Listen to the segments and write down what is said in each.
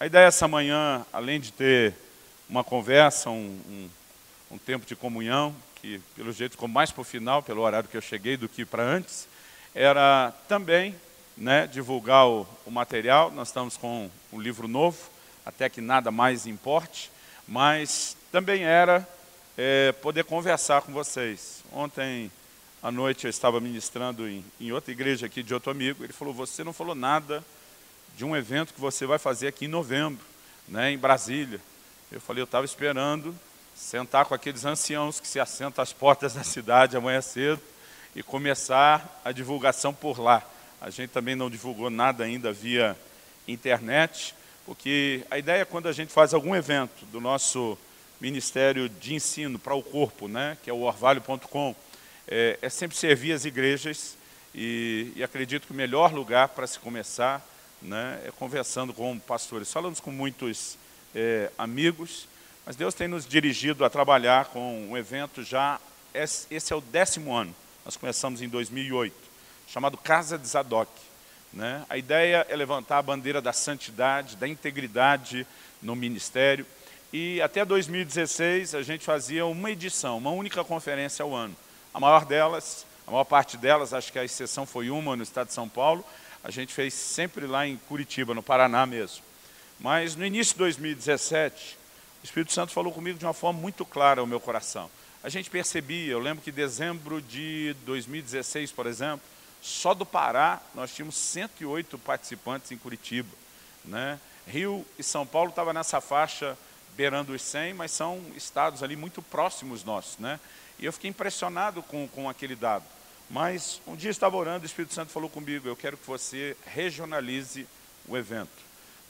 A ideia essa manhã, além de ter uma conversa, um, um, um tempo de comunhão, que pelo jeito ficou mais para o final, pelo horário que eu cheguei, do que para antes, era também né, divulgar o, o, material. Nós estamos com um livro novo, até que nada mais importe, mas também era é, poder conversar com vocês. Ontem à noite eu estava ministrando em, em outra igreja aqui de outro amigo, ele falou, você não falou nada de um evento que você vai fazer aqui em novembro, né, em Brasília. Eu falei, eu estava esperando sentar com aqueles anciãos que se assentam às portas da cidade amanhã cedo e começar a divulgação por lá. A gente também não divulgou nada ainda via internet, porque a ideia é quando a gente faz algum evento do nosso Ministério de Ensino para o Corpo, né, que é o orvalho.com, é, é, sempre servir as igrejas e, e acredito que o melhor lugar para se começar né, é conversando com pastores. Falamos com muitos é, amigos, mas Deus tem nos dirigido a trabalhar com um evento já, esse é o décimo ano, nós começamos em 2008, chamado Casa de Zadok. Né? A ideia é levantar a bandeira da santidade, da integridade no ministério, e até 2016 a gente fazia uma edição, uma única conferência ao ano. A maior delas, a maior parte delas, acho que a exceção foi uma no estado de São Paulo, a gente fez sempre lá em Curitiba, no Paraná mesmo. Mas no início de 2017, o Espírito Santo falou comigo de uma forma muito clara ao meu coração. A gente percebia, eu lembro que em dezembro de 2016, por exemplo, só do Pará nós tínhamos 108 participantes em Curitiba. Né? Rio e São Paulo estavam nessa faixa beirando os 100, mas são estados ali muito próximos nossos. Né? E eu fiquei impressionado com, com aquele dado. Mas um dia estava orando, o Espírito Santo falou comigo, eu quero que você regionalize o evento.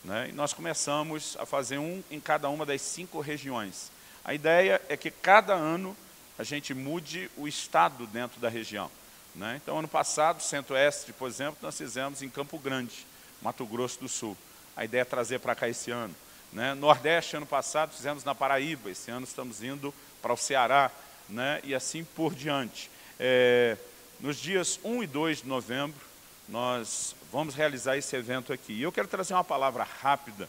Né? E nós começamos a fazer um em cada uma das cinco regiões. A ideia é que cada ano a gente mude o estado dentro da região. Né? Então, ano passado, Centro-Oeste, por exemplo, nós fizemos em Campo Grande, Mato Grosso do Sul. A ideia é trazer para cá esse ano. Né? Nordeste, ano passado, fizemos na Paraíba. Esse ano estamos indo para o Ceará. Né? E assim por diante. É, nos dias 1 e 2 de novembro, nós vamos realizar esse evento aqui. E eu quero trazer uma palavra rápida,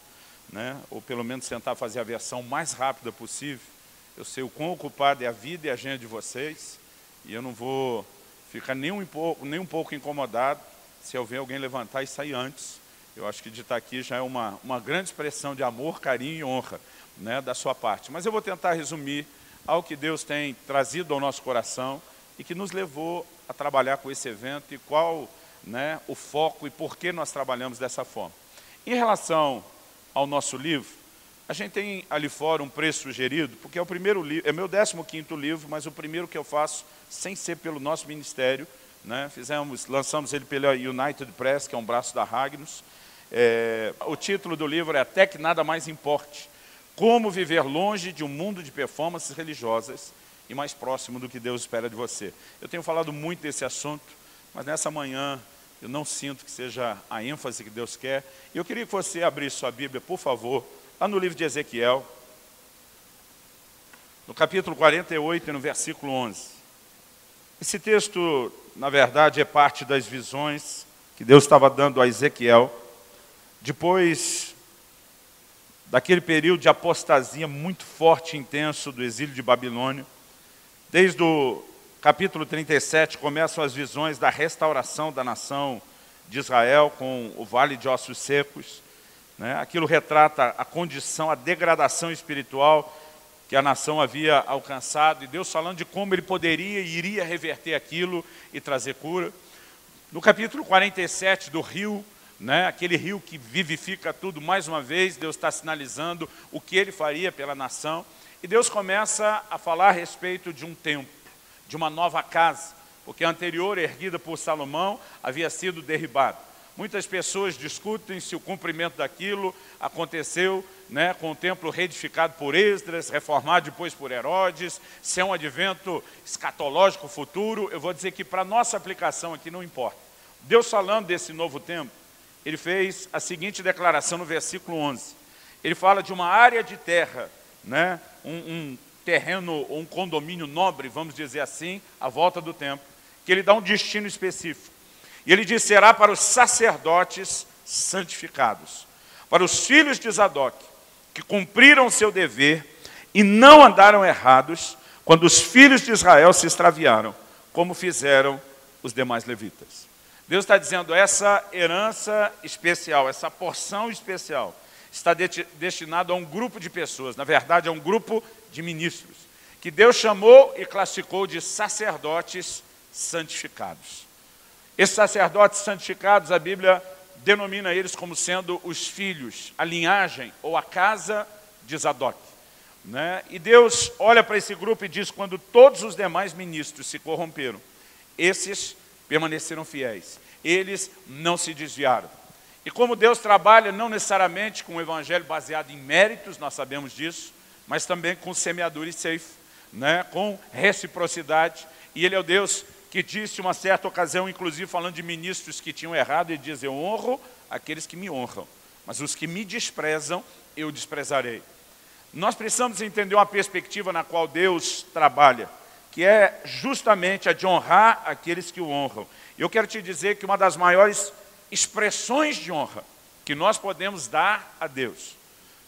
né? ou pelo menos tentar fazer a versão mais rápida possível. Eu sei o quão ocupado é a vida e a agenda de vocês, e eu não vou ficar nem um pouco, nem um pouco incomodado se eu ver alguém levantar e sair antes. Eu acho que de estar aqui já é uma, uma grande expressão de amor, carinho e honra né, da sua parte. Mas eu vou tentar resumir ao que Deus tem trazido ao nosso coração e que nos levou a trabalhar com esse evento e qual né, o foco e por que nós trabalhamos dessa forma. Em relação ao nosso livro, a gente tem ali fora um preço sugerido, porque é o primeiro livro, é meu 15º livro, mas o primeiro que eu faço sem ser pelo nosso ministério, né, fizemos, lançamos ele pela United Press, que é um braço da Ragnus. É, o título do livro é Até que nada mais importe. Como viver longe de um mundo de performances religiosas e mais próximo do que Deus espera de você. Eu tenho falado muito desse assunto, mas nessa manhã eu não sinto que seja a ênfase que Deus quer. E eu queria que você abrisse sua Bíblia, por favor, lá no livro de Ezequiel, no capítulo 48 e no versículo 11. Esse texto, na verdade, é parte das visões que Deus estava dando a Ezequiel, depois daquele período de apostasia muito forte e intenso do exílio de Babilônia, Desde o capítulo 37 começam as visões da restauração da nação de Israel com o vale de ossos secos. Né? Aquilo retrata a condição, a degradação espiritual que a nação havia alcançado e Deus falando de como ele poderia e iria reverter aquilo e trazer cura. No capítulo 47 do rio, né, aquele rio que vivifica tudo, mais uma vez, Deus está sinalizando o que ele faria pela nação. E Deus começa a falar a respeito de um templo, de uma nova casa, porque a anterior, erguida por Salomão, havia sido derribada. Muitas pessoas discutem se o cumprimento daquilo aconteceu né, com o templo reedificado por Esdras, reformado depois por Herodes, se é um advento escatológico futuro. Eu vou dizer que para nossa aplicação aqui não importa. Deus falando desse novo templo, ele fez a seguinte declaração no versículo 11. Ele fala de uma área de terra né, um, um terreno, um condomínio nobre, vamos dizer assim, à volta do templo, que ele dá um destino específico. E ele diz, será para os sacerdotes santificados. para os filhos de Zadok, que cumpriram seu dever e não andaram errados quando os filhos de Israel se extraviaram, como fizeram os demais levitas. Deus está dizendo, essa herança especial, essa porção especial, está destinada a um grupo de pessoas, na verdade, a um grupo de ministros, que Deus chamou e classificou de sacerdotes santificados. Esses sacerdotes santificados, a Bíblia denomina eles como sendo os filhos, a linhagem ou a casa de Zadok. Né? E Deus olha para esse grupo e diz, quando todos os demais ministros se corromperam, esses permaneceram fiéis, eles não se desviaram. E como Deus trabalha não necessariamente com um evangelho baseado em méritos, nós sabemos disso, mas também com semeadura e safe, né? com reciprocidade. E Ele é o Deus que disse uma certa ocasião, inclusive falando de ministros que tinham errado, ele diz, eu honro aqueles que me honram, mas os que me desprezam, eu desprezarei. Nós precisamos entender uma perspectiva na qual Deus trabalha, que é justamente a de honrar aqueles que o honram. Eu quero te dizer que uma das maiores expressões de honra que nós podemos dar a Deus.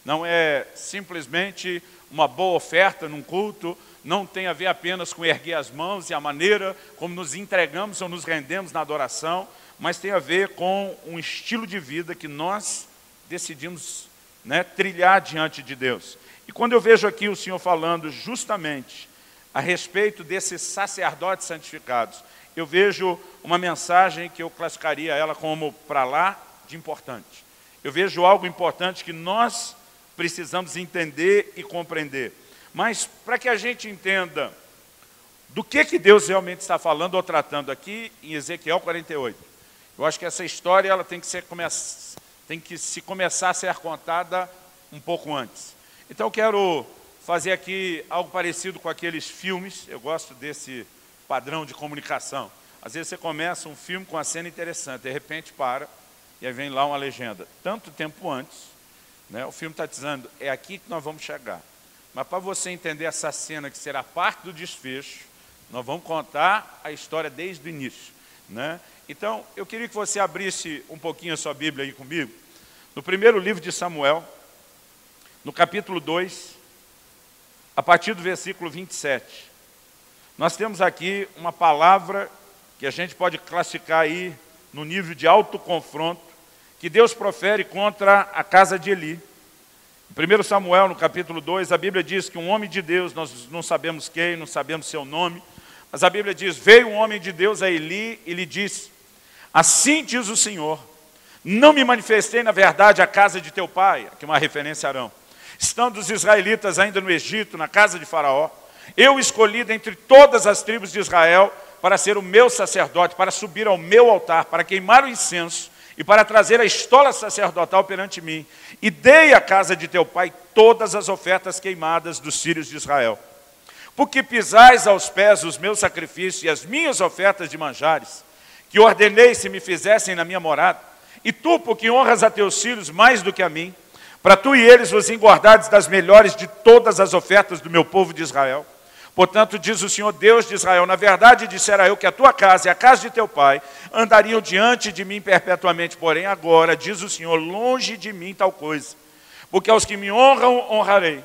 Não é simplesmente uma boa oferta num culto, não tem a ver apenas com erguer as mãos e a maneira como nos entregamos ou nos rendemos na adoração, mas tem a ver com um estilo de vida que nós decidimos né, trilhar diante de Deus. E quando eu vejo aqui o Senhor falando justamente a respeito desses sacerdotes santificados, eu vejo uma mensagem que eu classificaria ela como para lá de importante. Eu vejo algo importante que nós precisamos entender e compreender. Mas para que a gente entenda do que, que Deus realmente está falando ou tratando aqui em Ezequiel 48, eu acho que essa história ela tem que, ser, tem que se começar a ser contada um pouco antes. Então eu quero fazer aqui algo parecido com aqueles filmes, eu gosto desse padrão de comunicação. Às vezes você começa um filme com uma cena interessante, de repente para, e aí vem lá uma legenda. Tanto tempo antes, né, o filme está dizendo, é aqui que nós vamos chegar. Mas para você entender essa cena, que será parte do desfecho, nós vamos contar a história desde o início. Né? Então, eu queria que você abrisse um pouquinho a sua Bíblia aí comigo. No primeiro livro de Samuel, no capítulo 2, a partir do versículo 27. Nós temos aqui uma palavra que a gente pode classificar aí no nível de autoconfronto, que Deus profere contra a casa de Eli. Em 1 Samuel, no capítulo 2, a Bíblia diz que um homem de Deus, nós não sabemos quem, não sabemos seu nome, mas a Bíblia diz, veio um homem de Deus a Eli e lhe disse, assim diz o Senhor, não me manifestei na verdade a casa de teu pai, aqui uma referência a Arão, estando os israelitas ainda no Egito, na casa de Faraó, eu escolhi dentre todas as tribos de Israel para ser o meu sacerdote, para subir ao meu altar, para queimar o incenso e para trazer a estola sacerdotal perante mim. E dei à casa de teu pai todas as ofertas queimadas dos filhos de Israel. Porque pisais aos pés os meus sacrifícios e as minhas ofertas de manjares, que ordenei se me fizessem na minha morada, e tu, porque honras a teus filhos mais do que a mim, para tu e eles vos engordardes das melhores de todas as ofertas do meu povo de Israel. Portanto, diz o Senhor Deus de Israel, na verdade dissera eu que a tua casa e a casa de teu pai andariam diante de mim perpetuamente, porém agora, diz o Senhor, longe de mim tal coisa. Porque aos que me honram, honrarei,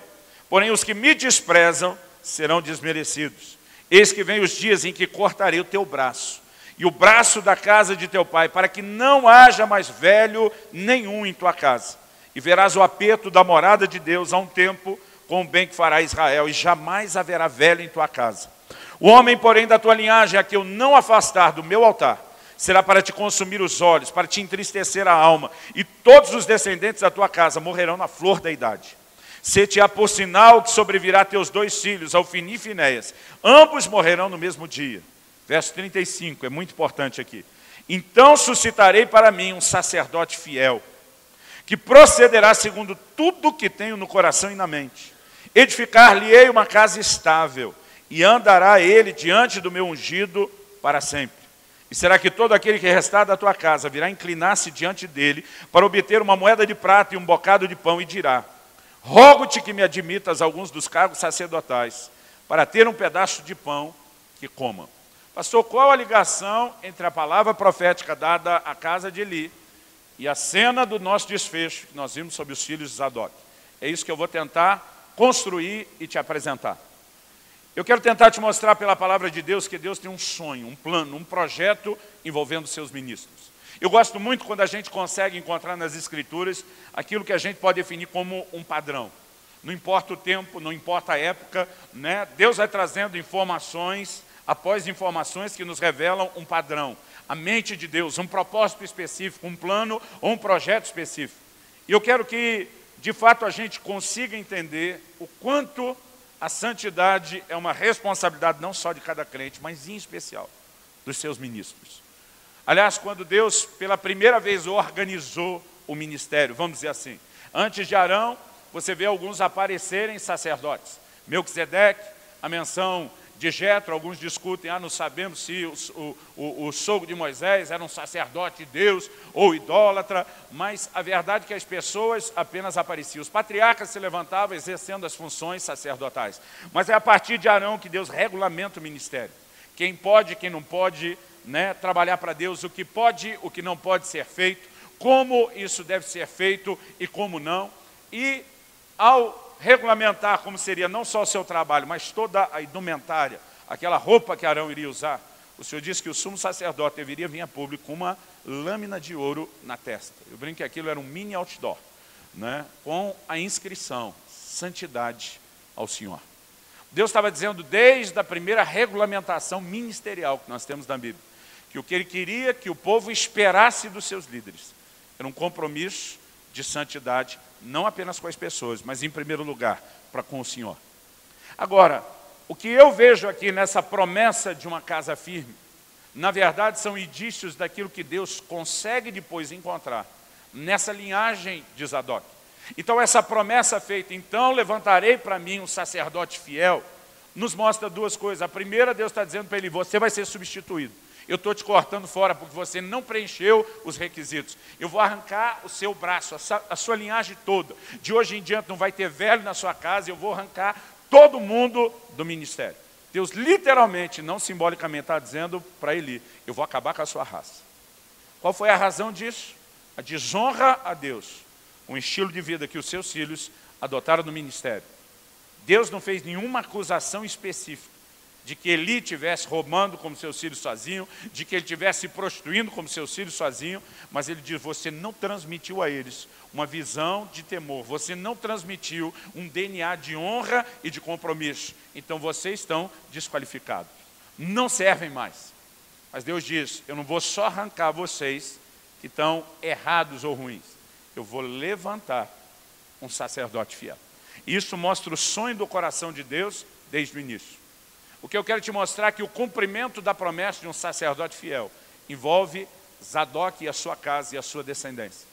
porém os que me desprezam serão desmerecidos. Eis que vem os dias em que cortarei o teu braço e o braço da casa de teu pai, para que não haja mais velho nenhum em tua casa e verás o aperto da morada de Deus a um tempo com o bem que fará Israel, e jamais haverá velho em tua casa. O homem, porém, da tua linhagem, a que eu não afastar do meu altar, será para te consumir os olhos, para te entristecer a alma, e todos os descendentes da tua casa morrerão na flor da idade. Se-te-á por sinal que sobrevirá teus dois filhos, Alfini e Finéias, ambos morrerão no mesmo dia. Verso 35, é muito importante aqui. Então suscitarei para mim um sacerdote fiel, que procederá segundo tudo que tenho no coração e na mente. Edificar-lhe-ei uma casa estável, e andará ele diante do meu ungido para sempre. E será que todo aquele que restar da tua casa virá inclinar-se diante dele para obter uma moeda de prata e um bocado de pão e dirá: Rogo-te que me admitas alguns dos cargos sacerdotais, para ter um pedaço de pão que coma. Pastor, qual a ligação entre a palavra profética dada à casa de Eli e a cena do nosso desfecho, que nós vimos sobre os filhos de Zadok. É isso que eu vou tentar construir e te apresentar. Eu quero tentar te mostrar pela palavra de Deus que Deus tem um sonho, um plano, um projeto envolvendo seus ministros. Eu gosto muito quando a gente consegue encontrar nas escrituras aquilo que a gente pode definir como um padrão. Não importa o tempo, não importa a época, né? Deus vai trazendo informações após informações que nos revelam um padrão. A mente de Deus, um propósito específico, um plano ou um projeto específico. E eu quero que, de fato, a gente consiga entender o quanto a santidade é uma responsabilidade não só de cada crente, mas em especial dos seus ministros. Aliás, quando Deus pela primeira vez organizou o ministério, vamos dizer assim, antes de Arão, você vê alguns aparecerem sacerdotes. Melquisedeque, a menção de Jetro, alguns discutem, ah, não sabemos se o, o, o sogro de Moisés era um sacerdote de Deus ou idólatra, mas a verdade é que as pessoas apenas apareciam. Os patriarcas se levantavam exercendo as funções sacerdotais. Mas é a partir de Arão que Deus regulamenta o ministério. Quem pode, quem não pode né, trabalhar para Deus, o que pode, o que não pode ser feito, como isso deve ser feito e como não. E ao regulamentar como seria não só o seu trabalho, mas toda a indumentária, aquela roupa que Arão iria usar, o Senhor disse que o sumo sacerdote deveria vir a público com uma lâmina de ouro na testa. Eu brinco que aquilo era um mini outdoor, né, com a inscrição, santidade ao Senhor. Deus estava dizendo desde a primeira regulamentação ministerial que nós temos na Bíblia, que o que ele queria que o povo esperasse dos seus líderes era um compromisso de santidade não apenas com as pessoas, mas em primeiro lugar, para com o Senhor. Agora, o que eu vejo aqui nessa promessa de uma casa firme, na verdade são indícios daquilo que Deus consegue depois encontrar nessa linhagem de Zadok. Então essa promessa feita, então levantarei para mim um sacerdote fiel, nos mostra duas coisas. A primeira, Deus está dizendo para ele, você vai ser substituído. Eu estou te cortando fora porque você não preencheu os requisitos. Eu vou arrancar o seu braço, a sua linhagem toda. De hoje em diante não vai ter velho na sua casa, eu vou arrancar todo mundo do ministério. Deus literalmente, não simbolicamente, está dizendo para Eli, eu vou acabar com a sua raça. Qual foi a razão disso? A desonra a Deus. Um estilo de vida que os seus filhos adotaram no ministério. Deus não fez nenhuma acusação específica de que Eli estivesse roubando como seus filhos sozinho, de que ele estivesse se prostituindo como seus filhos sozinho, mas ele diz, você não transmitiu a eles uma visão de temor, você não transmitiu um DNA de honra e de compromisso, então vocês estão desqualificados, não servem mais. Mas Deus diz, eu não vou só arrancar vocês que estão errados ou ruins, eu vou levantar um sacerdote fiel. Isso mostra o sonho do coração de Deus desde o início. O que eu quero te mostrar é que o cumprimento da promessa de um sacerdote fiel envolve Zadok e a sua casa e a sua descendência.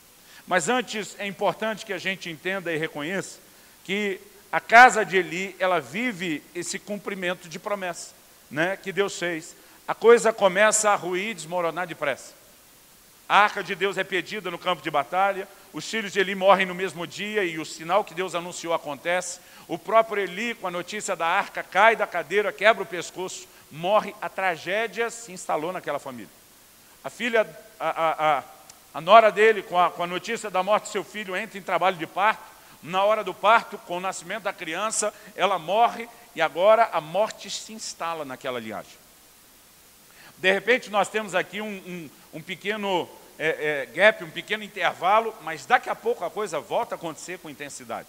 Mas antes é importante que a gente entenda e reconheça que a casa de Eli, ela vive esse cumprimento de promessa né, que Deus fez. A coisa começa a ruir e desmoronar depressa. A arca de Deus é pedida no campo de batalha, os filhos de Eli morrem no mesmo dia e o sinal que Deus anunciou acontece. O próprio Eli, com a notícia da arca, cai da cadeira, quebra o pescoço, morre. A tragédia se instalou naquela família. A filha, a, a, a, a nora dele, com a, com a notícia da morte do seu filho, entra em trabalho de parto. Na hora do parto, com o nascimento da criança, ela morre e agora a morte se instala naquela linhagem. De repente, nós temos aqui um, um, um pequeno é, é, gap, um pequeno intervalo, mas daqui a pouco a coisa volta a acontecer com intensidade.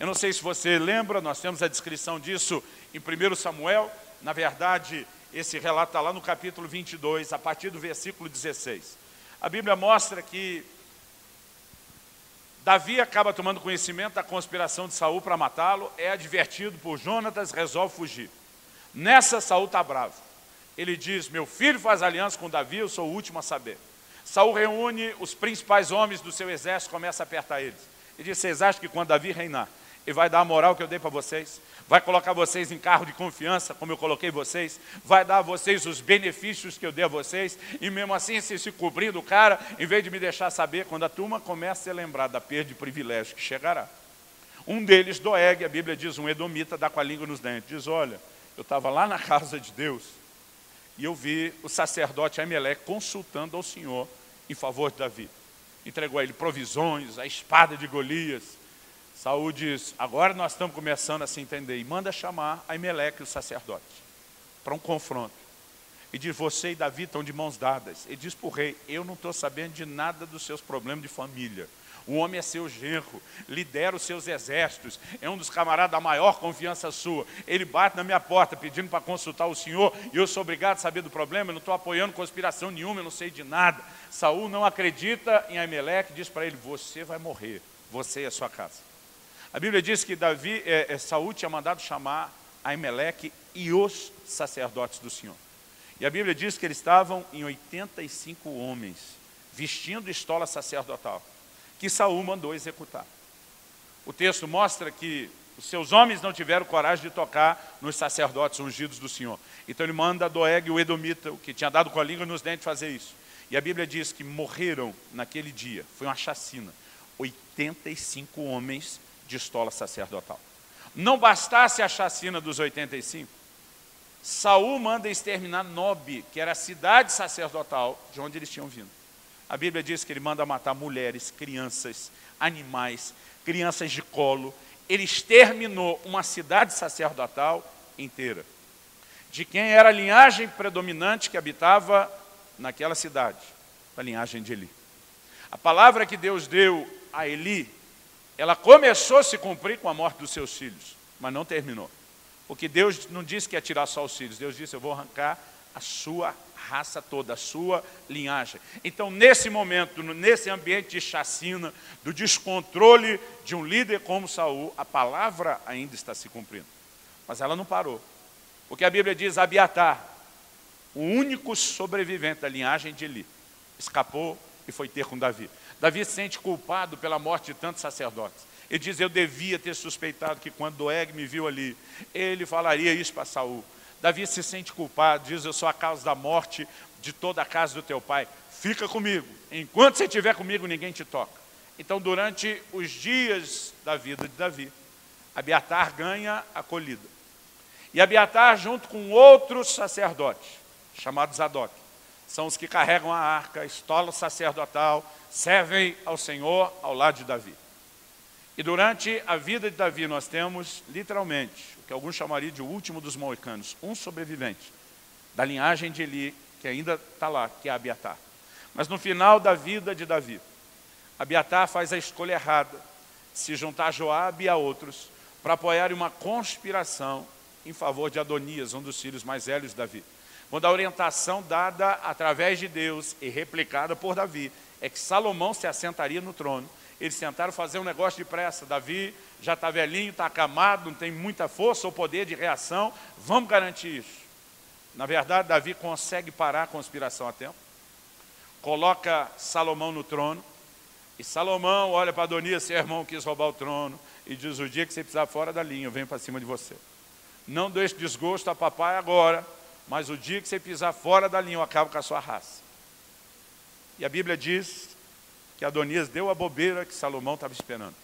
Eu não sei se você lembra, nós temos a descrição disso em 1 Samuel, na verdade, esse relato está lá no capítulo 22, a partir do versículo 16. A Bíblia mostra que Davi acaba tomando conhecimento da conspiração de Saul para matá-lo, é advertido por Jonatas, resolve fugir. Nessa, Saul está bravo. Ele diz, meu filho faz aliança com Davi, eu sou o último a saber. Saul reúne os principais homens do seu exército, começa a apertar eles. E diz, vocês acham que quando Davi reinar, ele vai dar a moral que eu dei para vocês? Vai colocar vocês em carro de confiança, como eu coloquei vocês? Vai dar a vocês os benefícios que eu dei a vocês? E mesmo assim, se se cobrindo o cara, em vez de me deixar saber, quando a turma começa a ser lembrada da perda de privilégio que chegará. Um deles, Doeg, a Bíblia diz, um edomita, dá com a língua nos dentes, diz, olha, eu estava lá na casa de Deus, e eu vi o sacerdote Amelé consultando ao Senhor em favor de Davi. entregou a ele provisões, a espada de Golias. Saúl diz, agora nós estamos começando a se entender, e manda chamar Aimeleque, o sacerdote, para um confronto. E diz, você e Davi estão de mãos dadas. Ele diz para o rei, eu não estou sabendo de nada dos seus problemas de família. O homem é seu genro, lidera os seus exércitos, é um dos camaradas da maior confiança sua. Ele bate na minha porta pedindo para consultar o senhor e eu sou obrigado a saber do problema, eu não estou apoiando conspiração nenhuma, eu não sei de nada. Saul não acredita em Aimeleque, diz para ele, você vai morrer, você e a sua casa. A Bíblia diz que Davi, é, é, Saul tinha mandado chamar Aimeleque e os sacerdotes do Senhor. E a Bíblia diz que eles estavam em 85 homens, vestindo estola sacerdotal que Saul mandou executar. O texto mostra que os seus homens não tiveram coragem de tocar nos sacerdotes ungidos do Senhor. Então ele manda Doeg, o Edomita, que tinha dado com a língua nos dentes, fazer isso. E a Bíblia diz que morreram naquele dia, foi uma chacina, 85 homens de estola sacerdotal. Não bastasse a chacina dos 85, Saul manda exterminar Nob, que era a cidade sacerdotal de onde eles tinham vindo. A Bíblia diz que ele manda matar mulheres, crianças, animais, crianças de colo. Ele exterminou uma cidade sacerdotal inteira. De quem era a linhagem predominante que habitava naquela cidade? A linhagem de Eli. A palavra que Deus deu a Eli, ela começou a se cumprir com a morte dos seus filhos, mas não terminou. Porque Deus não disse que ia tirar só os filhos, Deus disse, eu vou arrancar a sua raça toda, a sua linhagem. Então, nesse momento, nesse ambiente de chacina, do descontrole de um líder como Saul, a palavra ainda está se cumprindo. Mas ela não parou. Porque a Bíblia diz, Abiatar, o único sobrevivente da linhagem de Eli, escapou e foi ter com Davi. Davi se sente culpado pela morte de tantos sacerdotes. Ele diz, eu devia ter suspeitado que quando Doeg me viu ali, ele falaria isso para Saul. Davi se sente culpado, diz, eu sou a causa da morte de toda a casa do teu pai. Fica comigo, enquanto você estiver comigo, ninguém te toca. Então, durante os dias da vida de Davi, Abiatar ganha acolhida. E Abiatar, junto com outros sacerdotes, chamados Zadok, são os que carregam a arca, a estola sacerdotal, servem ao Senhor ao lado de Davi. E durante a vida de Davi nós temos, literalmente, que alguns chamariam de o último dos moicanos, um sobrevivente da linhagem de Eli, que ainda está lá, que é Abiatar. Mas no final da vida de Davi, Abiatar faz a escolha errada, se juntar a Joabe e a outros, para apoiar uma conspiração em favor de Adonias, um dos filhos mais velhos de Davi. Quando a orientação dada através de Deus e replicada por Davi, é que Salomão se assentaria no trono, eles tentaram fazer um negócio de pressa. Davi já está velhinho, está acamado, não tem muita força ou poder de reação. Vamos garantir isso. Na verdade, Davi consegue parar a conspiração a tempo. Coloca Salomão no trono. E Salomão olha para Adonias, seu irmão quis roubar o trono. E diz, o dia que você precisar fora da linha, eu venho para cima de você. Não deixe desgosto a papai agora, mas o dia que você pisar fora da linha, eu acabo com a sua raça. E a Bíblia diz que Adonias deu a bobeira que Salomão estava esperando.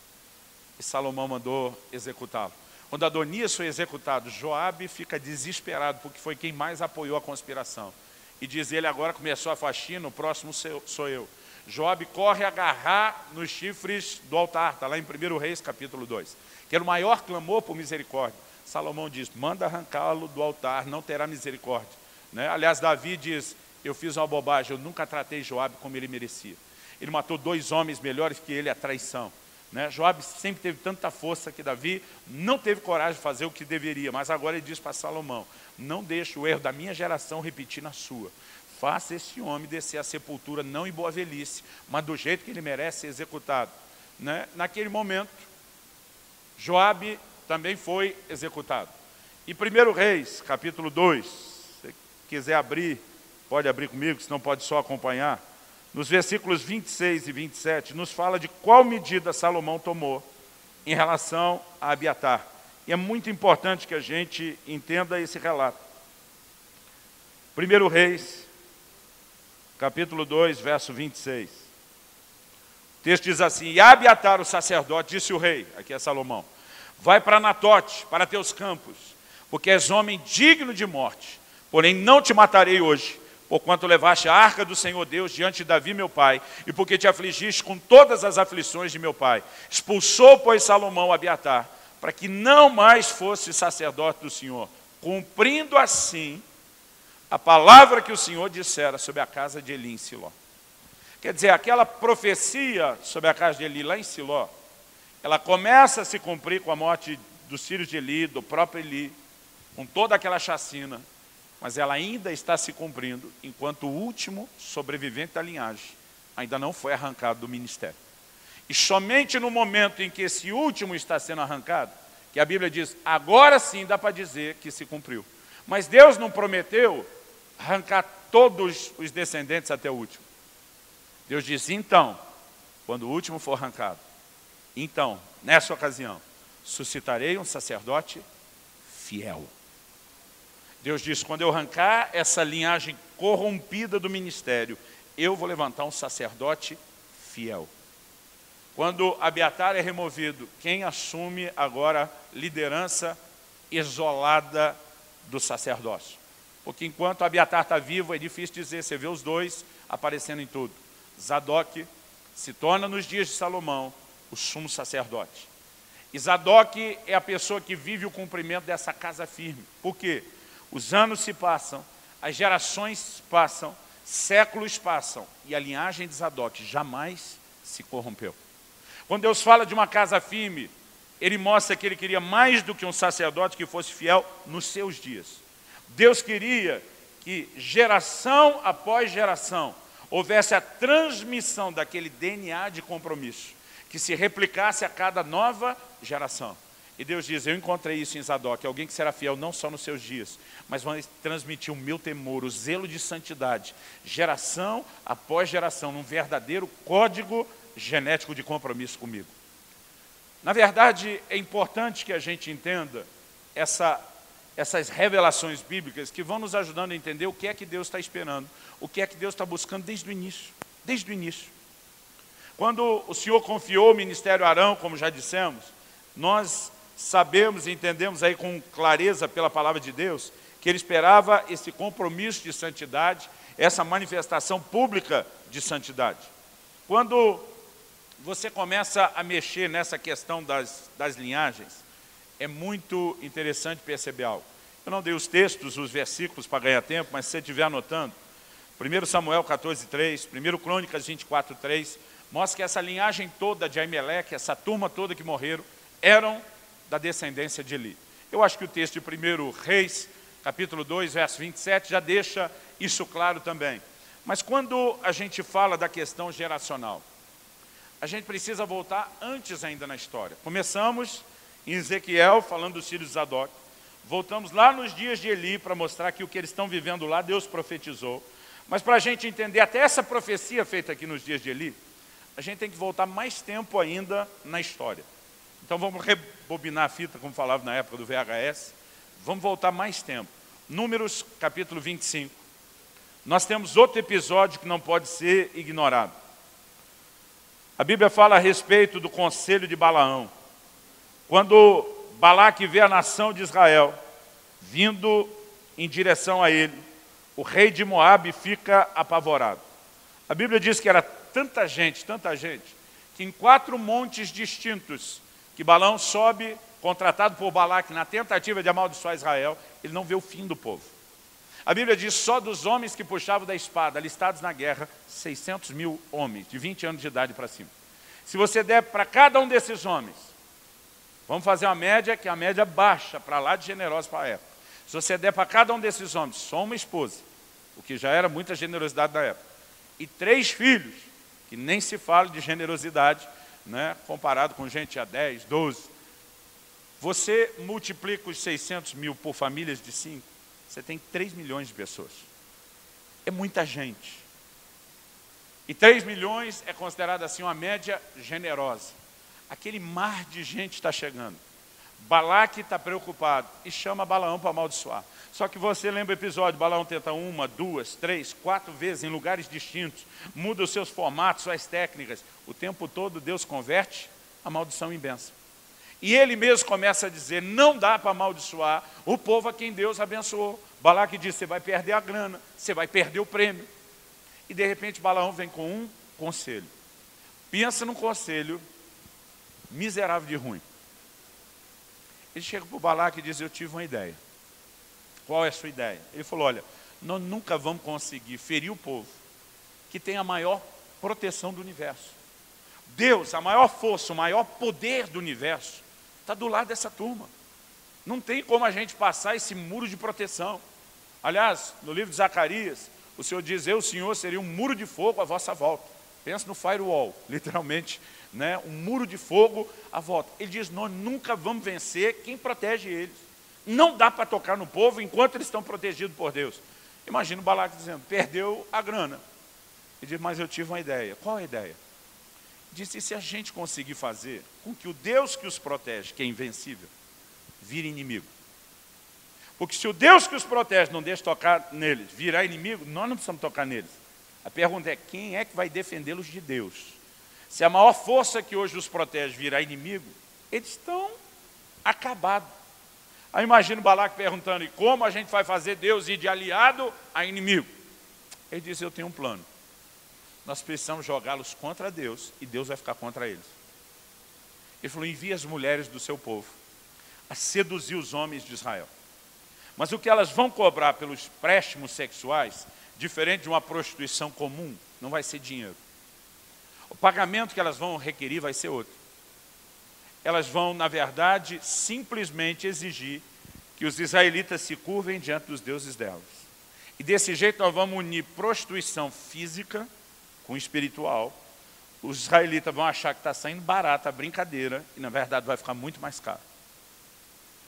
E Salomão mandou executá-lo. Quando Adonias foi executado, Joabe fica desesperado, porque foi quem mais apoiou a conspiração. E diz ele, agora começou a faxina, o próximo sou eu. Joabe corre agarrar nos chifres do altar, está lá em 1 Reis, capítulo 2. Que era o maior clamor por misericórdia. Salomão diz, manda arrancá-lo do altar, não terá misericórdia. Né? Aliás, Davi diz, eu fiz uma bobagem, eu nunca tratei Joabe como ele merecia. Ele matou dois homens melhores que ele, a traição. Né? Joab sempre teve tanta força que Davi não teve coragem de fazer o que deveria, mas agora ele diz para Salomão, não deixe o erro da minha geração repetir na sua. Faça esse homem descer a sepultura, não em boa velhice, mas do jeito que ele merece ser executado. Né? Naquele momento, Joabe também foi executado. E 1 Reis, capítulo 2, se quiser abrir, pode abrir comigo, senão pode só acompanhar nos versículos 26 e 27, nos fala de qual medida Salomão tomou em relação a Abiatar. E é muito importante que a gente entenda esse relato. 1 Reis, capítulo 2, verso 26. O texto diz assim, E Abiatar, o sacerdote, disse o rei, aqui é Salomão, vai para Natote, para teus campos, porque és homem digno de morte, porém não te matarei hoje, porquanto levaste a arca do Senhor Deus diante de Davi, meu pai, e porque te afligiste com todas as aflições de meu pai. Expulsou, pois, Salomão Abiatar, para que não mais fosse sacerdote do Senhor, cumprindo assim a palavra que o Senhor dissera sobre a casa de Eli em Siló. Quer dizer, aquela profecia sobre a casa de Eli lá em Siló, ela começa a se cumprir com a morte dos filhos de Eli, do próprio Eli, com toda aquela chacina, mas ela ainda está se cumprindo enquanto o último sobrevivente da linhagem ainda não foi arrancado do ministério. E somente no momento em que esse último está sendo arrancado, que a Bíblia diz, agora sim dá para dizer que se cumpriu. Mas Deus não prometeu arrancar todos os descendentes até o último. Deus disse, então, quando o último for arrancado, então, nessa ocasião, suscitarei um sacerdote fiel. Deus disse, quando eu arrancar essa linhagem corrompida do ministério, eu vou levantar um sacerdote fiel. Quando Abiatar é removido, quem assume agora liderança isolada do sacerdócio? Porque enquanto Abiatar está vivo, é difícil dizer, você vê os dois aparecendo em tudo. Zadok se torna nos dias de Salomão o sumo sacerdote. E Zadok é a pessoa que vive o cumprimento dessa casa firme. Por quê? Os anos se passam, as gerações passam, séculos passam, e a linhagem de Zadok jamais se corrompeu. Quando Deus fala de uma casa firme, Ele mostra que Ele queria mais do que um sacerdote que fosse fiel nos seus dias. Deus queria que geração após geração houvesse a transmissão daquele DNA de compromisso, que se replicasse a cada nova geração. E Deus diz, eu encontrei isso em Zadok, alguém que será fiel não só nos seus dias, mas vai transmitir o meu temor, o zelo de santidade, geração após geração, num verdadeiro código genético de compromisso comigo. Na verdade, é importante que a gente entenda essa, essas revelações bíblicas que vão nos ajudando a entender o que é que Deus está esperando, o que é que Deus está buscando desde o início, desde o início. Quando o Senhor confiou o ministério a Arão, como já dissemos, nós sabemos e entendemos aí com clareza pela palavra de Deus, que ele esperava esse compromisso de santidade, essa manifestação pública de santidade. Quando você começa a mexer nessa questão das, das linhagens, é muito interessante perceber algo. Eu não dei os textos, os versículos para ganhar tempo, mas se você estiver anotando, 1 Samuel 14, 3, 1 Crônicas 24, 3, mostra que essa linhagem toda de Aimeleque, essa turma toda que morreram, eram da descendência de Eli. Eu acho que o texto de 1 Reis, capítulo 2, verso 27, já deixa isso claro também. Mas quando a gente fala da questão geracional, a gente precisa voltar antes ainda na história. Começamos em Ezequiel, falando dos filhos de Zadok. Voltamos lá nos dias de Eli para mostrar que o que eles estão vivendo lá, Deus profetizou. Mas para a gente entender até essa profecia feita aqui nos dias de Eli, a gente tem que voltar mais tempo ainda na história. Então vamos rebobinar a fita, como falava na época do VHS. Vamos voltar mais tempo. Números, capítulo 25. Nós temos outro episódio que não pode ser ignorado. A Bíblia fala a respeito do conselho de Balaão. Quando Balaque vê a nação de Israel vindo em direção a ele, o rei de Moabe fica apavorado. A Bíblia diz que era tanta gente, tanta gente, que em quatro montes distintos que Balão sobe, contratado por Balaque, na tentativa de amaldiçoar Israel, ele não vê o fim do povo. A Bíblia diz só dos homens que puxavam da espada, listados na guerra, 600 mil homens, de 20 anos de idade para cima. Se você der para cada um desses homens, vamos fazer uma média, que a média baixa, para lá de generosa para a época. Se você der para cada um desses homens só uma esposa, o que já era muita generosidade da época, e três filhos, que nem se fala de generosidade, né, comparado com gente a 10, 12. Você multiplica os 600 mil por famílias de 5, você tem 3 milhões de pessoas. É muita gente. E 3 milhões é considerado assim uma média generosa. Aquele mar de gente está chegando. Balaque está preocupado e chama Balaão para amaldiçoar. Só que você lembra o episódio, Balaão tenta uma, duas, três, quatro vezes em lugares distintos, muda os seus formatos, suas técnicas. O tempo todo Deus converte a maldição em bênção. E ele mesmo começa a dizer: não dá para amaldiçoar o povo a quem Deus abençoou. Balaque diz: você vai perder a grana, você vai perder o prêmio. E de repente Balaão vem com um conselho. Pensa num conselho miserável de ruim. Ele chega para o Balaque e diz: Eu tive uma ideia. Qual é a sua ideia? Ele falou: Olha, nós nunca vamos conseguir ferir o povo que tem a maior proteção do universo. Deus, a maior força, o maior poder do universo, está do lado dessa turma. Não tem como a gente passar esse muro de proteção. Aliás, no livro de Zacarias, o Senhor diz, eu, Senhor, seria um muro de fogo à vossa volta. Pensa no firewall, literalmente, né? um muro de fogo à volta. Ele diz, nós nunca vamos vencer quem protege eles. Não dá para tocar no povo enquanto eles estão protegidos por Deus. Imagina o Balaque dizendo, perdeu a grana. Ele diz, mas eu tive uma ideia. Qual a ideia? Disse, e se a gente conseguir fazer com que o Deus que os protege, que é invencível, vire inimigo? Porque se o Deus que os protege não deixa tocar neles, virar inimigo, nós não precisamos tocar neles. A pergunta é, quem é que vai defendê-los de Deus? Se a maior força que hoje os protege virar inimigo, eles estão acabados. Aí imagina o Balaque perguntando, e como a gente vai fazer Deus ir de aliado a inimigo? Ele disse, eu tenho um plano nós precisamos jogá-los contra Deus e Deus vai ficar contra eles. Ele falou: envie as mulheres do seu povo a seduzir os homens de Israel. Mas o que elas vão cobrar pelos préstimos sexuais, diferente de uma prostituição comum, não vai ser dinheiro. O pagamento que elas vão requerir vai ser outro. Elas vão, na verdade, simplesmente exigir que os israelitas se curvem diante dos deuses delas. E desse jeito nós vamos unir prostituição física com espiritual, os israelitas vão achar que está saindo barata a brincadeira e na verdade vai ficar muito mais caro.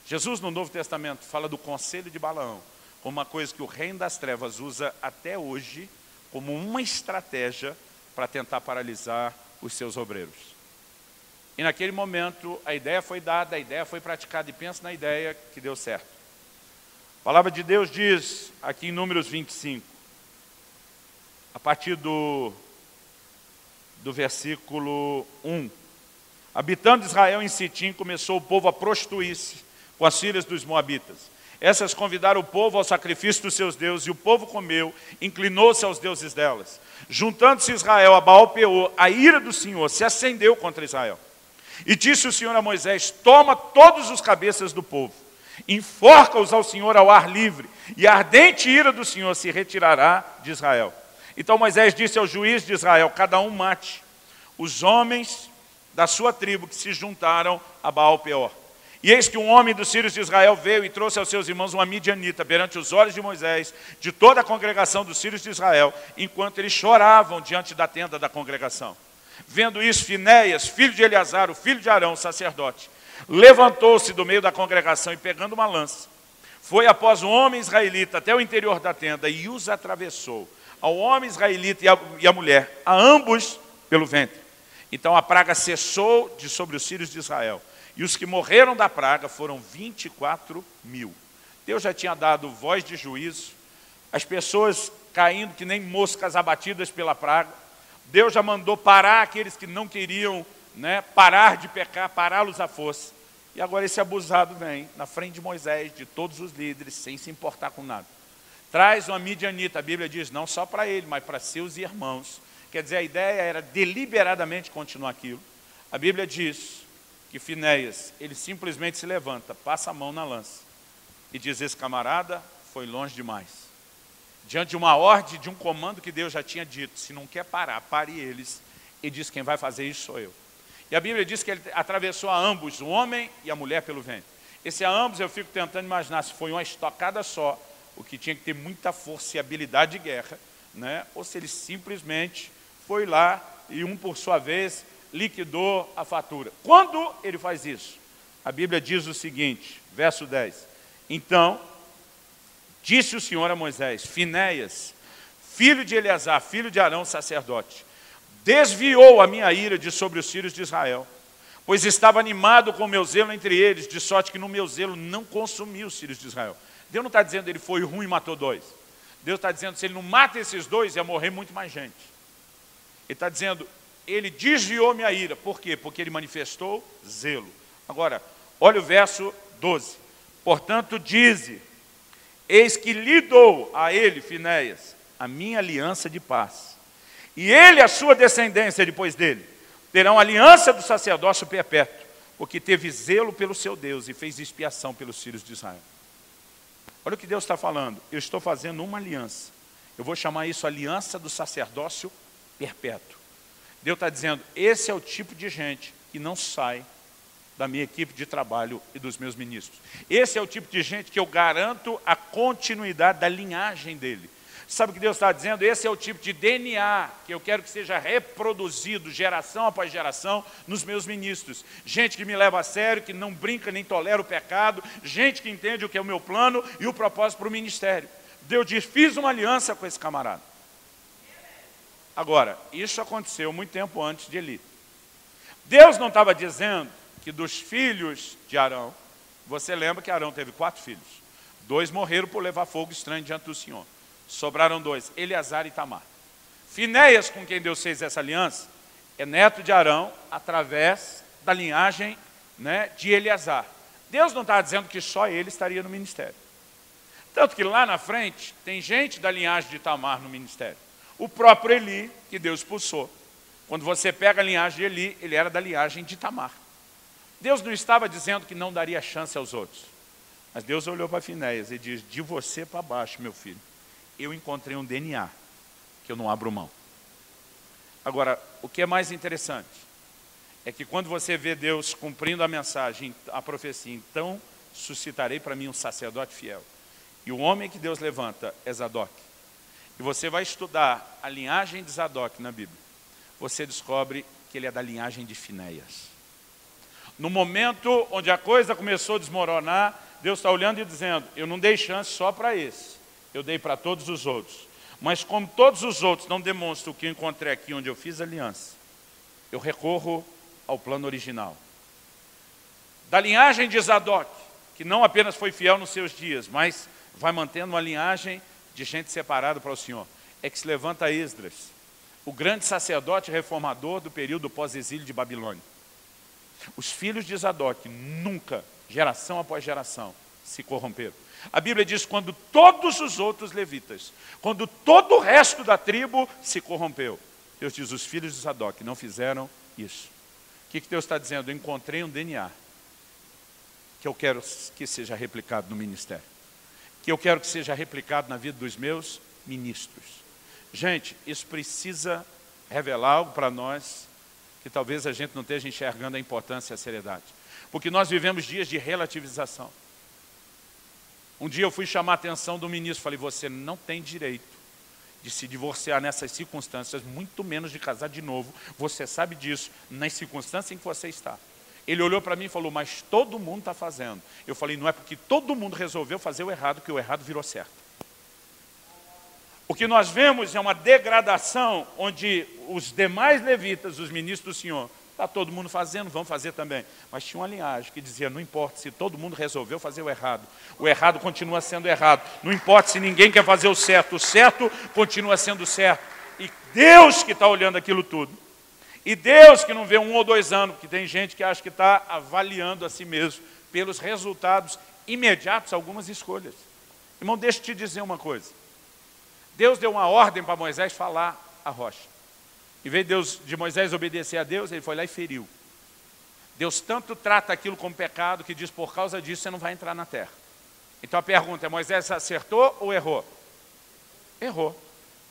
Jesus no Novo Testamento fala do conselho de Balaão, como uma coisa que o reino das trevas usa até hoje como uma estratégia para tentar paralisar os seus obreiros. E naquele momento a ideia foi dada, a ideia foi praticada e pensa na ideia que deu certo. A palavra de Deus diz aqui em Números 25, a partir do do versículo 1. Habitando Israel em Sitim, começou o povo a prostituir-se com as filhas dos moabitas. Essas convidaram o povo ao sacrifício dos seus deuses, e o povo comeu, inclinou-se aos deuses delas. Juntando-se Israel a Baal Peor, a ira do Senhor se acendeu contra Israel. E disse o Senhor a Moisés, toma todos os cabeças do povo, enforca-os ao Senhor ao ar livre, e a ardente ira do Senhor se retirará de Israel. Então Moisés disse ao juiz de Israel: cada um mate os homens da sua tribo que se juntaram a Baal Peor. E eis que um homem dos filhos de Israel veio e trouxe aos seus irmãos uma midianita perante os olhos de Moisés, de toda a congregação dos filhos de Israel, enquanto eles choravam diante da tenda da congregação. Vendo isso, Finéias, filho de Eleazar, o filho de Arão, sacerdote, levantou-se do meio da congregação e pegando uma lança, foi após o homem israelita até o interior da tenda e os atravessou ao homem israelita e a, e mulher, a ambos pelo ventre. Então a praga cessou de sobre os filhos de Israel. E os que morreram da praga foram 24 mil. Deus já tinha dado voz de juízo, as pessoas caindo que nem moscas abatidas pela praga. Deus já mandou parar aqueles que não queriam né, parar de pecar, pará-los à força. E agora esse abusado vem na frente de Moisés, de todos os líderes, sem se importar com nada. Traz uma midianita, a Bíblia diz, não só para ele, mas para seus irmãos. Quer dizer, a ideia era deliberadamente continuar aquilo. A Bíblia diz que Finéias, ele simplesmente se levanta, passa a mão na lança e diz, esse camarada foi longe demais. Diante de uma ordem, de um comando que Deus já tinha dito, se não quer parar, pare eles. E diz, quem vai fazer isso sou eu. E a Bíblia diz que ele atravessou a ambos, o homem e a mulher pelo vento. Esse a ambos eu fico tentando imaginar se foi uma estocada só, o que tinha que ter muita força e habilidade de guerra, né? ou se ele simplesmente foi lá e um, por sua vez, liquidou a fatura. Quando ele faz isso? A Bíblia diz o seguinte, verso 10. Então, disse o Senhor a Moisés, Finéias, filho de Eleazar, filho de Arão, sacerdote, desviou a minha ira de sobre os filhos de Israel, pois estava animado com o meu zelo entre eles, de sorte que no meu zelo não consumi os filhos de Israel. Deus não está dizendo ele foi ruim e matou dois. Deus está dizendo se ele não mata esses dois, ia morrer muito mais gente. Ele está dizendo, ele desviou minha ira. Por quê? Porque ele manifestou zelo. Agora, olha o verso 12. Portanto, dize, eis que lhe dou a ele, Finéias, a minha aliança de paz. E ele a sua descendência depois dele terão aliança do sacerdócio perpétuo, porque teve zelo pelo seu Deus e fez expiação pelos filhos de Israel. Olha o que Deus está falando. Eu estou fazendo uma aliança. Eu vou chamar isso aliança do sacerdócio perpétuo. Deus está dizendo, esse é o tipo de gente que não sai da minha equipe de trabalho e dos meus ministros. Esse é o tipo de gente que eu garanto a continuidade da linhagem dele. Sabe o que Deus está dizendo? Esse é o tipo de DNA que eu quero que seja reproduzido geração após geração nos meus ministros. Gente que me leva a sério, que não brinca nem tolera o pecado, gente que entende o que é o meu plano e o propósito para o ministério. Deus diz, fiz uma aliança com esse camarada. Agora, isso aconteceu muito tempo antes de Eli. Deus não estava dizendo que dos filhos de Arão, você lembra que Arão teve quatro filhos. Dois morreram por levar fogo estranho diante do Senhor. Sobraram dois, Eleazar e Tamar. Finéias, com quem Deus fez essa aliança, é neto de Arão através da linhagem né, de Eleazar. Deus não está dizendo que só ele estaria no ministério. Tanto que lá na frente tem gente da linhagem de Tamar no ministério. O próprio Eli, que Deus expulsou. Quando você pega a linhagem de Eli, ele era da linhagem de Tamar. Deus não estava dizendo que não daria chance aos outros. Mas Deus olhou para Finéias e diz, de você para baixo, meu filho eu encontrei um DNA que eu não abro mão. Agora, o que é mais interessante é que quando você vê Deus cumprindo a mensagem, a profecia, então suscitarei para mim um sacerdote fiel. E o homem que Deus levanta é Zadok. E você vai estudar a linhagem de Zadok na Bíblia. Você descobre que ele é da linhagem de Finéias. No momento onde a coisa começou a desmoronar, Deus está olhando e dizendo, eu não dei chance só para esse eu dei para todos os outros. Mas como todos os outros não demonstram o que eu encontrei aqui onde eu fiz aliança, eu recorro ao plano original. Da linhagem de Zadok, que não apenas foi fiel nos seus dias, mas vai mantendo uma linhagem de gente separada para o Senhor, é que se levanta Esdras, o grande sacerdote reformador do período pós-exílio de Babilônia. Os filhos de Zadok nunca, geração após geração, se corromperam. A Bíblia diz, quando todos os outros levitas, quando todo o resto da tribo se corrompeu, Deus diz, os filhos de Zadok não fizeram isso. O que, que Deus está dizendo? Eu encontrei um DNA que eu quero que seja replicado no ministério. Que eu quero que seja replicado na vida dos meus ministros. Gente, isso precisa revelar algo para nós que talvez a gente não esteja enxergando a importância e a seriedade. Porque nós vivemos dias de relativização. Um dia eu fui chamar a atenção do ministro, falei, você não tem direito de se divorciar nessas circunstâncias, muito menos de casar de novo, você sabe disso, nas circunstâncias em que você está. Ele olhou para mim e falou, mas todo mundo está fazendo. Eu falei, não é porque todo mundo resolveu fazer o errado, que o errado virou certo. O que nós vemos é uma degradação onde os demais levitas, os ministros do Senhor, Está todo mundo fazendo, vamos fazer também. Mas tinha uma linhagem que dizia, não importa se todo mundo resolveu fazer o errado, o errado continua sendo errado. Não importa se ninguém quer fazer o certo, o certo continua sendo certo. E Deus que está olhando aquilo tudo. E Deus que não vê um ou dois anos, porque tem gente que acha que está avaliando a si mesmo pelos resultados imediatos algumas escolhas. Irmão, deixa eu te dizer uma coisa. Deus deu uma ordem para Moisés falar a rocha. Em vez de, Deus, de Moisés obedecer a Deus, ele foi lá e feriu. Deus tanto trata aquilo como pecado que diz, por causa disso você não vai entrar na terra. Então a pergunta é, Moisés acertou ou errou? Errou.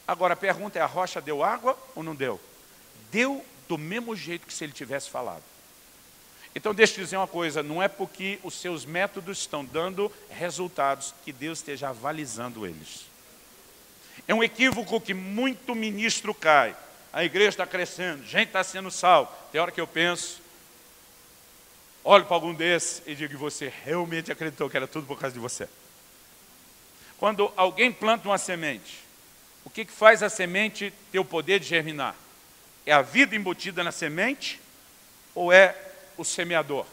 Agora a pergunta é, a rocha deu água ou não deu? Deu do mesmo jeito que se ele tivesse falado. Então deixa eu dizer uma coisa, não é porque os seus métodos estão dando resultados que Deus esteja avalizando eles. É um equívoco que muito ministro cai a igreja está crescendo, gente está sendo salvo. Tem hora que eu penso, olho para algum desses e digo, você realmente acreditou que era tudo por causa de você. Quando alguém planta uma semente, o que, que faz a semente ter o poder de germinar? É a vida embutida na semente ou é o semeador?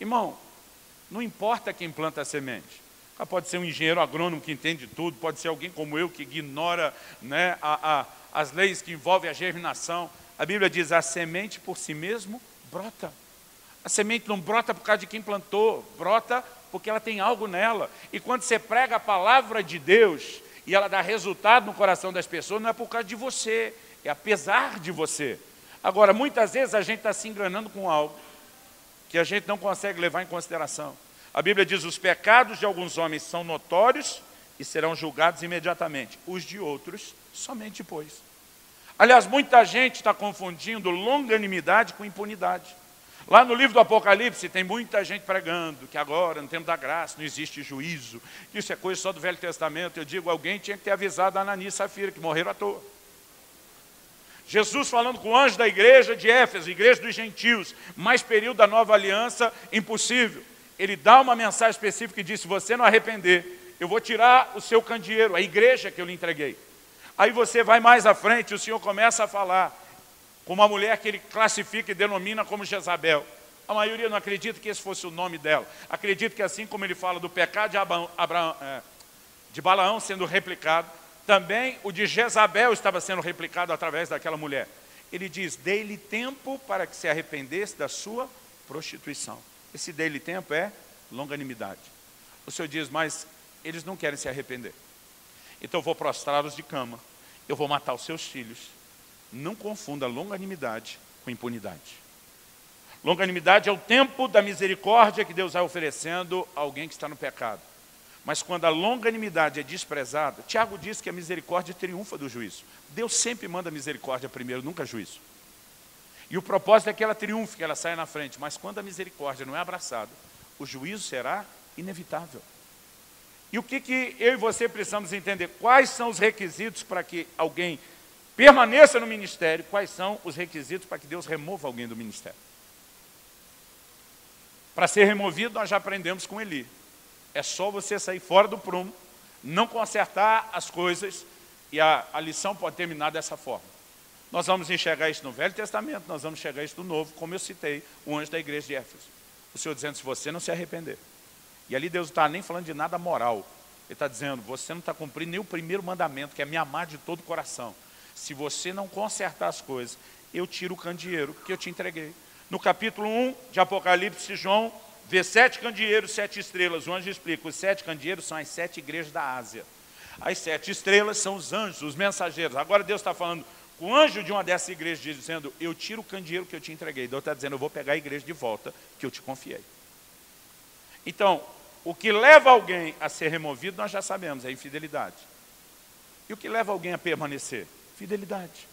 Irmão, não importa quem planta a semente. Pode ser um engenheiro agrônomo que entende tudo, pode ser alguém como eu que ignora né, a, a as leis que envolvem a germinação. A Bíblia diz, a semente por si mesmo brota. A semente não brota por causa de quem plantou, brota porque ela tem algo nela. E quando você prega a palavra de Deus e ela dá resultado no coração das pessoas, não é por causa de você, é apesar de você. Agora, muitas vezes a gente está se enganando com algo que a gente não consegue levar em consideração. A Bíblia diz: os pecados de alguns homens são notórios e serão julgados imediatamente, os de outros somente depois. Aliás, muita gente está confundindo longanimidade com impunidade. Lá no livro do Apocalipse tem muita gente pregando que agora, no tempo da graça, não existe juízo, que isso é coisa só do Velho Testamento. Eu digo, alguém tinha que ter avisado a Ananias e Safira, que morreram à toa. Jesus falando com o anjo da igreja de Éfeso, igreja dos gentios, mais período da nova aliança, impossível. Ele dá uma mensagem específica e diz, se você não arrepender, eu vou tirar o seu candeeiro, a igreja que eu lhe entreguei. Aí você vai mais à frente, o Senhor começa a falar com uma mulher que ele classifica e denomina como Jezabel. A maioria não acredita que esse fosse o nome dela. Acredita que assim como ele fala do pecado de, Abraão, é, de Balaão sendo replicado, também o de Jezabel estava sendo replicado através daquela mulher. Ele diz, dei-lhe tempo para que se arrependesse da sua prostituição. Esse dei-lhe tempo é longanimidade. O Senhor diz, mas eles não querem se arrepender. Então eu vou prostrá-los de cama, eu vou matar os seus filhos. Não confunda longanimidade com impunidade. Longanimidade é o tempo da misericórdia que Deus vai oferecendo a alguém que está no pecado. Mas quando a longanimidade é desprezada, Tiago diz que a misericórdia triunfa do juízo. Deus sempre manda misericórdia primeiro, nunca juízo. E o propósito é que ela triunfe, que ela saia na frente. Mas quando a misericórdia não é abraçada, o juízo será inevitável. E o que, que eu e você precisamos entender? Quais são os requisitos para que alguém permaneça no ministério? Quais são os requisitos para que Deus remova alguém do ministério? Para ser removido, nós já aprendemos com Eli. É só você sair fora do prumo, não consertar as coisas, e a, a lição pode terminar dessa forma. Nós vamos enxergar isso no Velho Testamento, nós vamos enxergar isso no Novo, como eu citei, o anjo da igreja de Éfeso. O Senhor dizendo, se você não se arrepender, e ali Deus não está nem falando de nada moral. Ele está dizendo, você não está cumprindo nem o primeiro mandamento, que é me amar de todo o coração. Se você não consertar as coisas, eu tiro o candeeiro que eu te entreguei. No capítulo 1 de Apocalipse, João vê sete candeeiros, sete estrelas. O anjo explica, os sete candeeiros são as sete igrejas da Ásia. As sete estrelas são os anjos, os mensageiros. Agora Deus está falando com o anjo de uma dessas igrejas, dizendo, eu tiro o candeeiro que eu te entreguei. Deus está dizendo, eu vou pegar a igreja de volta que eu te confiei. Então, o que leva alguém a ser removido, nós já sabemos, é infidelidade. E o que leva alguém a permanecer? Fidelidade.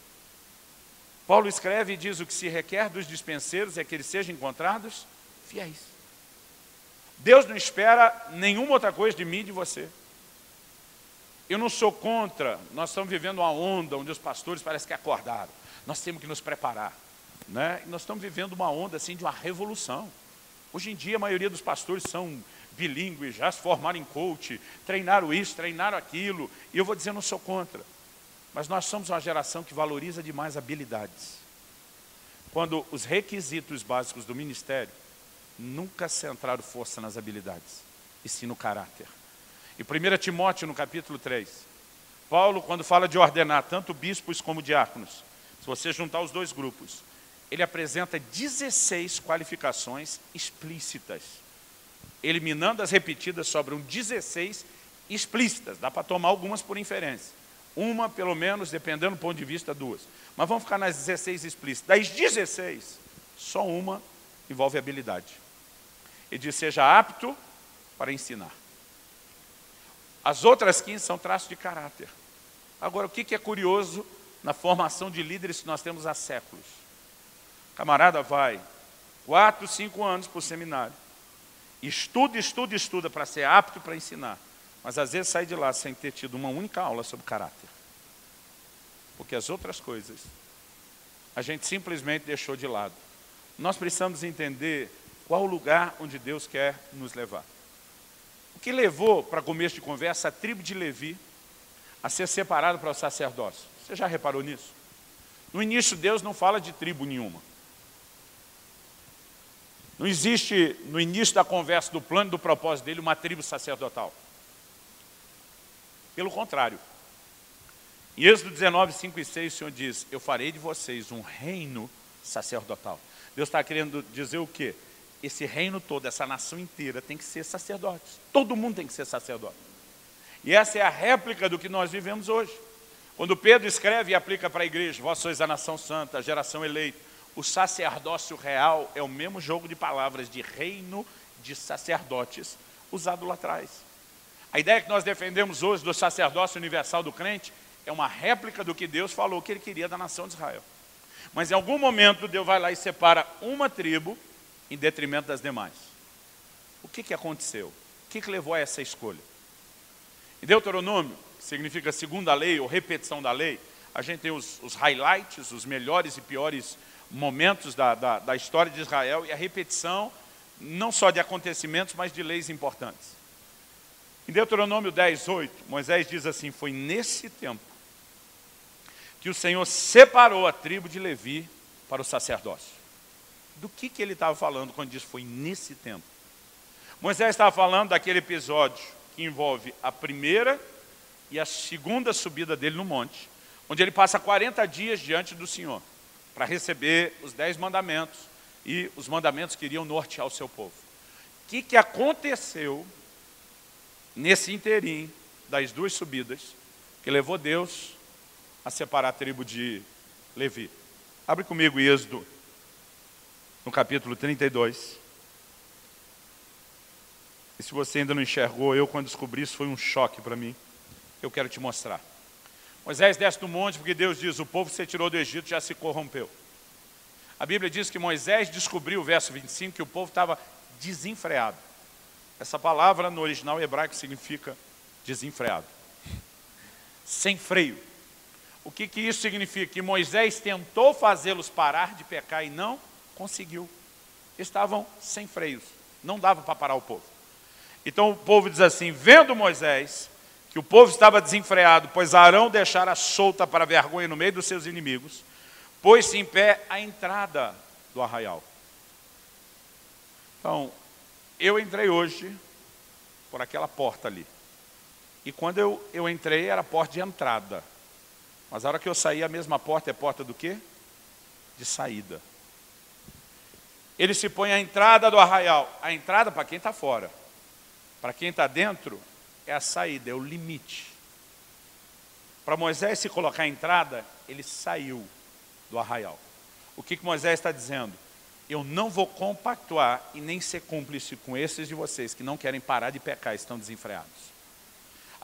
Paulo escreve e diz: o que se requer dos dispenseiros é que eles sejam encontrados fiéis. Deus não espera nenhuma outra coisa de mim e de você. Eu não sou contra, nós estamos vivendo uma onda onde os pastores parecem que acordaram. Nós temos que nos preparar. Né? nós estamos vivendo uma onda assim de uma revolução. Hoje em dia a maioria dos pastores são bilíngues, já se formaram em coach, treinaram isso, treinaram aquilo, e eu vou dizer, não sou contra. Mas nós somos uma geração que valoriza demais habilidades. Quando os requisitos básicos do ministério nunca centraram força nas habilidades, e sim no caráter. E 1 Timóteo, no capítulo 3, Paulo, quando fala de ordenar tanto bispos como diáconos, se você juntar os dois grupos, ele apresenta 16 qualificações explícitas eliminando as repetidas, sobram 16 explícitas. Dá para tomar algumas por inferência. Uma, pelo menos, dependendo do ponto de vista, duas. Mas vamos ficar nas 16 explícitas. Das 16, só uma envolve habilidade. Ele diz, seja apto para ensinar. As outras 15 são traços de caráter. Agora, o que é curioso na formação de líderes que nós temos há séculos? Camarada vai quatro, cinco anos para o seminário Estuda, estuda, estuda para ser apto para ensinar. Mas às vezes sai de lá sem ter tido uma única aula sobre caráter. Porque as outras coisas a gente simplesmente deixou de lado. Nós precisamos entender qual o lugar onde Deus quer nos levar. O que levou, para começo de conversa, a tribo de Levi a ser separada para o sacerdócio? Você já reparou nisso? No início, Deus não fala de tribo nenhuma. Não existe, no início da conversa, do plano do propósito dele, uma tribo sacerdotal. Pelo contrário. Em Êxodo 19, 5 e 6, o Senhor diz, eu farei de vocês um reino sacerdotal. Deus está querendo dizer o quê? Esse reino todo, essa nação inteira tem que ser sacerdotes. Todo mundo tem que ser sacerdote. E essa é a réplica do que nós vivemos hoje. Quando Pedro escreve e aplica para a igreja, vós sois a nação santa, a geração eleita, o sacerdócio real é o mesmo jogo de palavras de reino de sacerdotes usado lá atrás. A ideia que nós defendemos hoje do sacerdócio universal do crente é uma réplica do que Deus falou que ele queria da nação de Israel. Mas em algum momento Deus vai lá e separa uma tribo em detrimento das demais. O que, que aconteceu? O que, que levou a essa escolha? Em Deuteronômio, que significa segunda lei ou repetição da lei, a gente tem os, os highlights, os melhores e piores momentos da, da, da história de Israel e a repetição não só de acontecimentos, mas de leis importantes. Em Deuteronômio 10, 8, Moisés diz assim, foi nesse tempo que o Senhor separou a tribo de Levi para o sacerdócio. Do que, que ele estava falando quando diz foi nesse tempo? Moisés estava falando daquele episódio que envolve a primeira e a segunda subida dele no monte, onde ele passa 40 dias diante do Senhor para receber os dez mandamentos e os mandamentos que iriam nortear o seu povo. O que, que aconteceu nesse interim das duas subidas que levou Deus a separar a tribo de Levi? Abre comigo Êxodo, no capítulo 32. E se você ainda não enxergou, eu quando descobri isso foi um choque para mim. Eu quero te mostrar. Moisés desce do monte porque Deus diz, o povo que você tirou do Egito já se corrompeu. A Bíblia diz que Moisés descobriu, verso 25, que o povo estava desenfreado. Essa palavra no original hebraico significa desenfreado. Sem freio. O que, que isso significa? Que Moisés tentou fazê-los parar de pecar e não conseguiu. Estavam sem freios. Não dava para parar o povo. Então o povo diz assim, vendo Moisés, que o povo estava desenfreado, pois Arão deixara solta para vergonha no meio dos seus inimigos, pôs-se em pé à entrada do arraial. Então, eu entrei hoje por aquela porta ali. E quando eu, eu entrei, era a porta de entrada. Mas a hora que eu saí, a mesma porta é porta do quê? De saída. Ele se põe à entrada do arraial. A entrada para quem está fora. Para quem está dentro, é a saída, é o limite. Para Moisés se colocar à entrada, ele saiu do arraial. O que, que Moisés está dizendo? Eu não vou compactuar e nem ser cúmplice com esses de vocês que não querem parar de pecar estão desenfreados.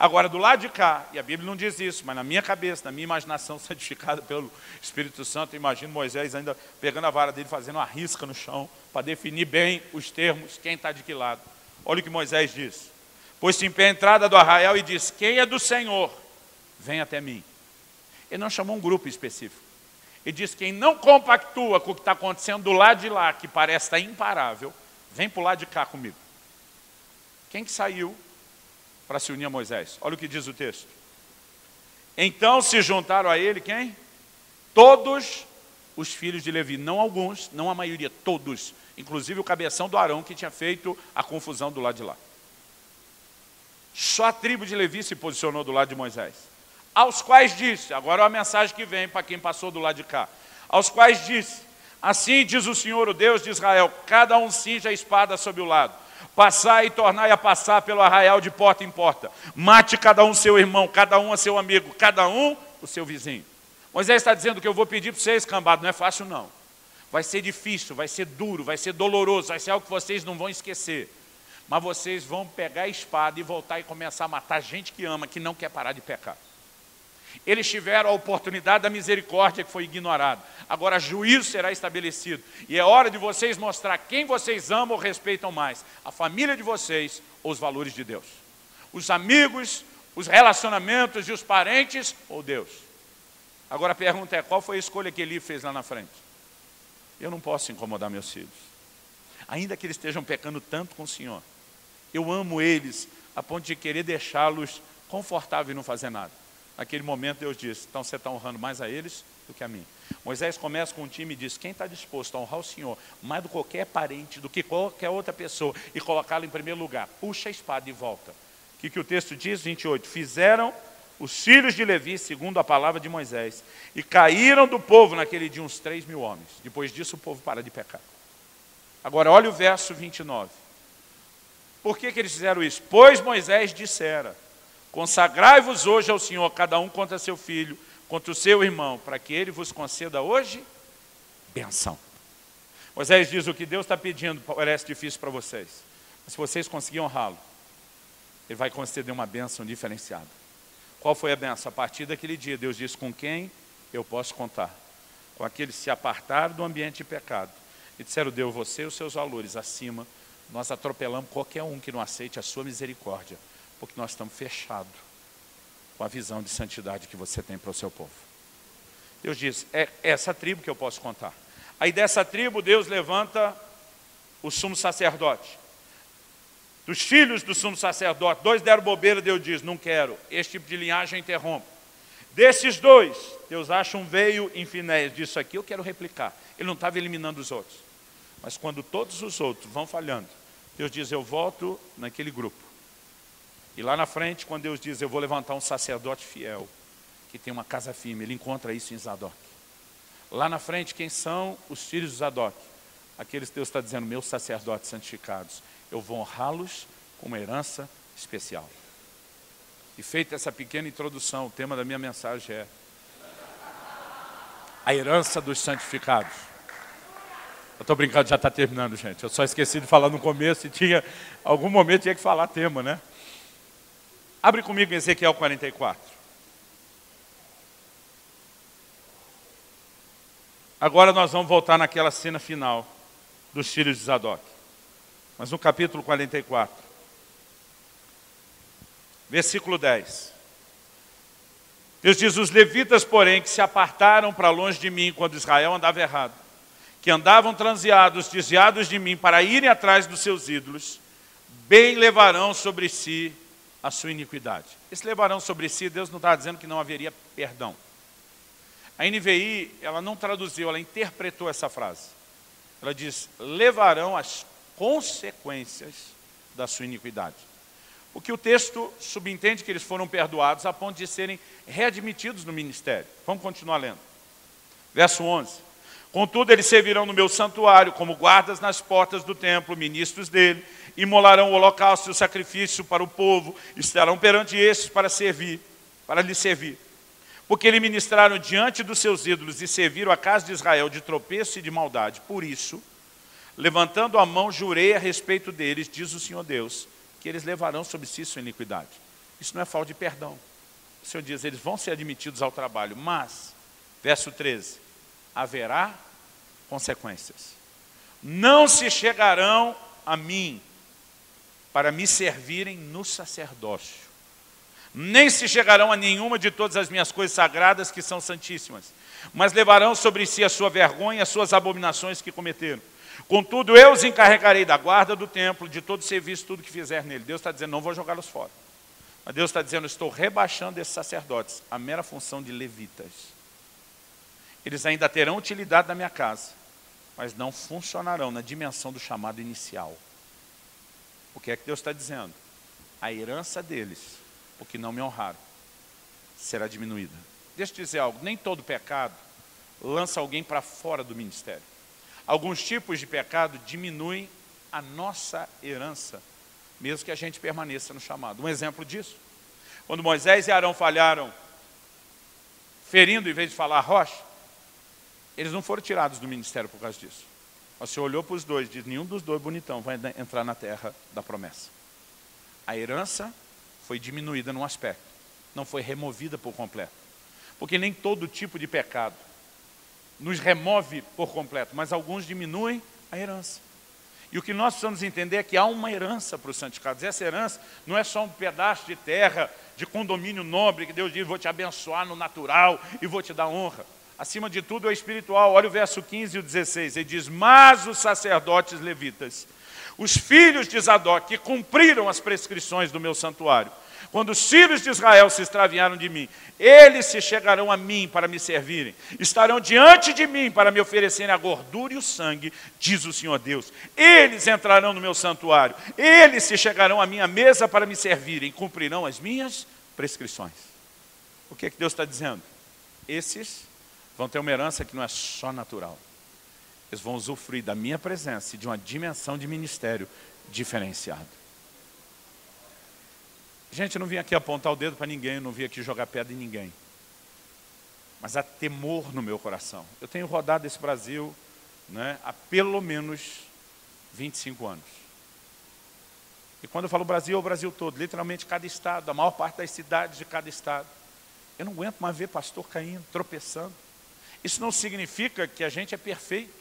Agora, do lado de cá, e a Bíblia não diz isso, mas na minha cabeça, na minha imaginação santificada pelo Espírito Santo, eu imagino Moisés ainda pegando a vara dele, fazendo uma risca no chão, para definir bem os termos, quem está de que lado. Olha o que Moisés diz. Pôs-se em pé a entrada do arraial e disse, quem é do Senhor, vem até mim. Ele não chamou um grupo específico. E diz: quem não compactua com o que está acontecendo do lado de lá, que parece estar imparável, vem para o lado de cá comigo. Quem que saiu para se unir a Moisés? Olha o que diz o texto. Então se juntaram a ele quem? Todos os filhos de Levi, não alguns, não a maioria, todos, inclusive o cabeção do Arão que tinha feito a confusão do lado de lá. Só a tribo de Levi se posicionou do lado de Moisés aos quais disse, agora é a mensagem que vem para quem passou do lado de cá, aos quais disse, assim diz o Senhor, o Deus de Israel, cada um cinja a espada sob o lado, passai e tornai a passar pelo arraial de porta em porta, mate cada um seu irmão, cada um a seu amigo, cada um o seu vizinho. Moisés está dizendo que eu vou pedir para vocês, cambado, não é fácil não. Vai ser difícil, vai ser duro, vai ser doloroso, vai ser algo que vocês não vão esquecer. Mas vocês vão pegar a espada e voltar e começar a matar gente que ama, que não quer parar de pecar. Eles tiveram a oportunidade da misericórdia que foi ignorada. Agora juízo será estabelecido. E é hora de vocês mostrar quem vocês amam ou respeitam mais. A família de vocês ou os valores de Deus. Os amigos, os relacionamentos e os parentes ou Deus. Agora a pergunta é, qual foi a escolha que Eli fez lá na frente? Eu não posso incomodar meus filhos. Ainda que eles estejam pecando tanto com o Senhor. Eu amo eles a ponto de querer deixá-los confortáveis e não fazer nada. Naquele momento Deus disse, então você está honrando mais a eles do que a mim. Moisés começa com um time e diz, quem está disposto a honrar o Senhor mais do que qualquer parente, do que qualquer outra pessoa, e colocá-lo em primeiro lugar, puxa a espada e volta. O que, que o texto diz? 28, fizeram os filhos de Levi, segundo a palavra de Moisés, e caíram do povo naquele dia uns 3 mil homens. Depois disso o povo para de pecar. Agora, olha o verso 29. Por que, que eles fizeram isso? Pois Moisés dissera: Consagrai-vos hoje ao Senhor, cada um contra seu filho, contra o seu irmão, para que ele vos conceda hoje benção. Moisés diz: O que Deus está pedindo parece difícil para vocês, mas se vocês conseguirem honrá-lo, ele vai conceder uma bênção diferenciada. Qual foi a bênção? A partir daquele dia, Deus disse: Com quem eu posso contar? Com aqueles que se apartaram do ambiente de pecado e disseram: Deus, você e os seus valores acima, nós atropelamos qualquer um que não aceite a sua misericórdia, porque nós estamos fechados com a visão de santidade que você tem para o seu povo. Deus diz: É essa tribo que eu posso contar. Aí dessa tribo, Deus levanta o sumo sacerdote dos filhos do sumo sacerdote, dois deram bobeira, Deus diz, não quero, este tipo de linhagem interrompe. Desses dois, Deus acha um veio em Finéias, disso aqui eu quero replicar. Ele não estava eliminando os outros. Mas quando todos os outros vão falhando, Deus diz, eu volto naquele grupo. E lá na frente, quando Deus diz, eu vou levantar um sacerdote fiel, que tem uma casa firme, ele encontra isso em Zadok. Lá na frente, quem são os filhos de Zadok? Aqueles que Deus está dizendo, meus sacerdotes santificados eu vou honrá-los com uma herança especial. E feita essa pequena introdução, o tema da minha mensagem é a herança dos santificados. Eu estou brincando, já está terminando, gente. Eu só esqueci de falar no começo e tinha, algum momento tinha que falar tema, né? Abre comigo em Ezequiel 44. Agora nós vamos voltar naquela cena final dos filhos de Zadok mas no capítulo 44, versículo 10. Deus diz: Os levitas, porém, que se apartaram para longe de mim quando Israel andava errado, que andavam transeados, desviados de mim, para irem atrás dos seus ídolos, bem levarão sobre si a sua iniquidade. Esse levarão sobre si, Deus não está dizendo que não haveria perdão. A NVI, ela não traduziu, ela interpretou essa frase. Ela diz: levarão as consequências da sua iniquidade. O que o texto subentende que eles foram perdoados a ponto de serem readmitidos no ministério. Vamos continuar lendo. Verso 11. Contudo, eles servirão no meu santuário como guardas nas portas do templo, ministros dele, imolarão o holocausto e o sacrifício para o povo, estarão perante estes para servir, para lhe servir. Porque eles ministraram diante dos seus ídolos e serviram a casa de Israel de tropeço e de maldade. Por isso, Levantando a mão, jurei a respeito deles, diz o Senhor Deus, que eles levarão sobre si sua iniquidade. Isso não é falta de perdão. O Senhor diz, eles vão ser admitidos ao trabalho, mas, verso 13, haverá consequências. Não se chegarão a mim para me servirem no sacerdócio, nem se chegarão a nenhuma de todas as minhas coisas sagradas que são santíssimas, mas levarão sobre si a sua vergonha as suas abominações que cometeram. Contudo, eu os encarregarei da guarda do templo, de todo serviço, tudo que fizer nele. Deus está dizendo, não vou jogá-los fora. Mas Deus está dizendo, estou rebaixando esses sacerdotes, a mera função de levitas. Eles ainda terão utilidade na minha casa, mas não funcionarão na dimensão do chamado inicial. O que é que Deus está dizendo? A herança deles, porque não me honraram, será diminuída. Deixa eu dizer algo, nem todo pecado lança alguém para fora do ministério. Alguns tipos de pecado diminuem a nossa herança, mesmo que a gente permaneça no chamado. Um exemplo disso, quando Moisés e Arão falharam, ferindo em vez de falar rocha, eles não foram tirados do ministério por causa disso. Senhor olhou para os dois e disse, nenhum dos dois bonitão vai entrar na terra da promessa. A herança foi diminuída num aspecto, não foi removida por completo. Porque nem todo tipo de pecado nos remove por completo, mas alguns diminuem a herança. E o que nós precisamos entender é que há uma herança para os santificados. Essa herança não é só um pedaço de terra, de condomínio nobre, que Deus diz, vou te abençoar no natural e vou te dar honra. Acima de tudo é espiritual. Olha o verso 15 e o 16. Ele diz, mas os sacerdotes levitas, os filhos de Zadok, que cumpriram as prescrições do meu santuário, quando os filhos de Israel se extraviaram de mim, eles se chegarão a mim para me servirem, estarão diante de mim para me oferecerem a gordura e o sangue, diz o Senhor Deus. Eles entrarão no meu santuário, eles se chegarão à minha mesa para me servirem, cumprirão as minhas prescrições. O que é que Deus está dizendo? Esses vão ter uma herança que não é só natural. eles vão usufruir da minha presença e de uma dimensão de ministério diferenciado. Gente, eu não vim aqui apontar o dedo para ninguém, eu não vim aqui jogar pedra em ninguém. Mas há temor no meu coração. Eu tenho rodado esse Brasil né, há pelo menos 25 anos. E quando eu falo Brasil, é o Brasil todo, literalmente cada estado, a maior parte das cidades de cada estado. Eu não aguento mais ver pastor caindo, tropeçando. Isso não significa que a gente é perfeito.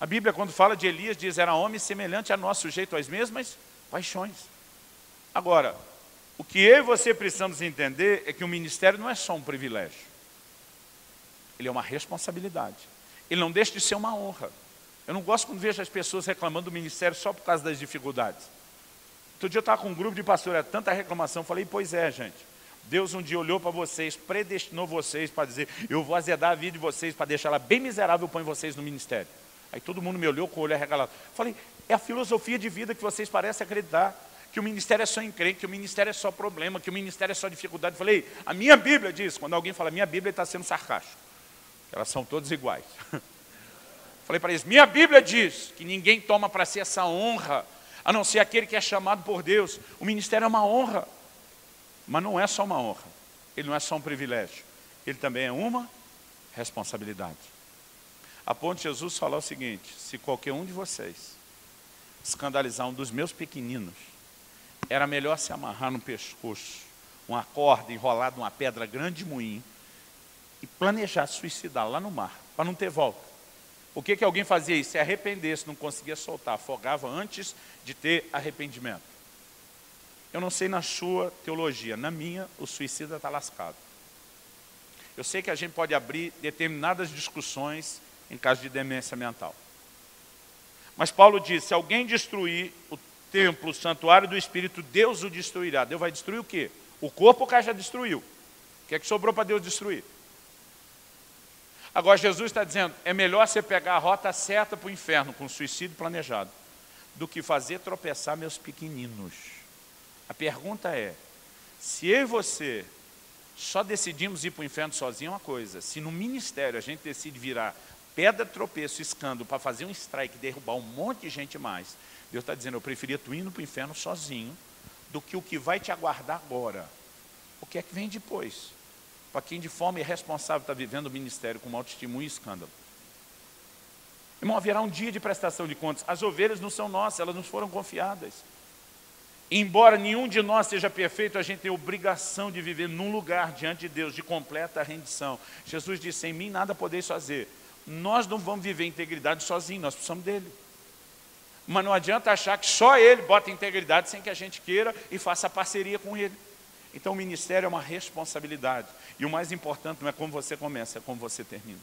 A Bíblia, quando fala de Elias, diz, era homem semelhante a nós, sujeito às mesmas paixões. Agora, o que eu e você precisamos entender é que o ministério não é só um privilégio. Ele é uma responsabilidade. Ele não deixa de ser uma honra. Eu não gosto quando vejo as pessoas reclamando do ministério só por causa das dificuldades. Outro dia eu estava com um grupo de pastores, é tanta reclamação, falei, pois é, gente. Deus um dia olhou para vocês, predestinou vocês para dizer, eu vou azedar a vida de vocês para deixar ela bem miserável, põe vocês no ministério. Aí todo mundo me olhou com o olho arregalado. Falei, é a filosofia de vida que vocês parecem acreditar. Que o ministério é só encrenque, que o ministério é só problema, que o ministério é só dificuldade. Falei, a minha Bíblia diz, quando alguém fala minha Bíblia, está sendo sarcástico. Elas são todas iguais. Falei para eles, minha Bíblia diz que ninguém toma para si essa honra, a não ser aquele que é chamado por Deus. O ministério é uma honra, mas não é só uma honra. Ele não é só um privilégio. Ele também é uma responsabilidade. A ponto de Jesus falar o seguinte, se qualquer um de vocês escandalizar um dos meus pequeninos, era melhor se amarrar no pescoço, uma corda enrolada numa pedra grande de moinho, e planejar suicidar lá no mar, para não ter volta. Por que, que alguém fazia isso? Se arrependesse, não conseguia soltar, afogava antes de ter arrependimento. Eu não sei na sua teologia, na minha, o suicida está lascado. Eu sei que a gente pode abrir determinadas discussões em caso de demência mental. Mas Paulo diz, se alguém destruir o templo, o santuário do Espírito, Deus o destruirá. Deus vai destruir o quê? O corpo o cara já destruiu. O que é que sobrou para Deus destruir? Agora Jesus está dizendo, é melhor você pegar a rota certa para o inferno, com suicídio planejado, do que fazer tropeçar meus pequeninos. A pergunta é, se eu e você só decidimos ir para o inferno sozinho é uma coisa, se no ministério a gente decide virar pedra, tropeço, escândalo, para fazer um strike, derrubar um monte de gente mais. Deus está dizendo, eu preferia tu indo para o inferno sozinho, do que o que vai te aguardar agora. O que é que vem depois? Para quem de forma irresponsável está vivendo o ministério com mau testemunho e escândalo. Irmão, haverá um dia de prestação de contas. As ovelhas não são nossas, elas nos foram confiadas. Embora nenhum de nós seja perfeito, a gente tem obrigação de viver num lugar diante de Deus, de completa rendição. Jesus disse, sem mim nada podeis fazer. Nós não vamos viver integridade sozinhos, nós precisamos dele. Mas não adianta achar que só ele bota integridade sem que a gente queira e faça parceria com ele. Então o ministério é uma responsabilidade. E o mais importante não é como você começa, é como você termina.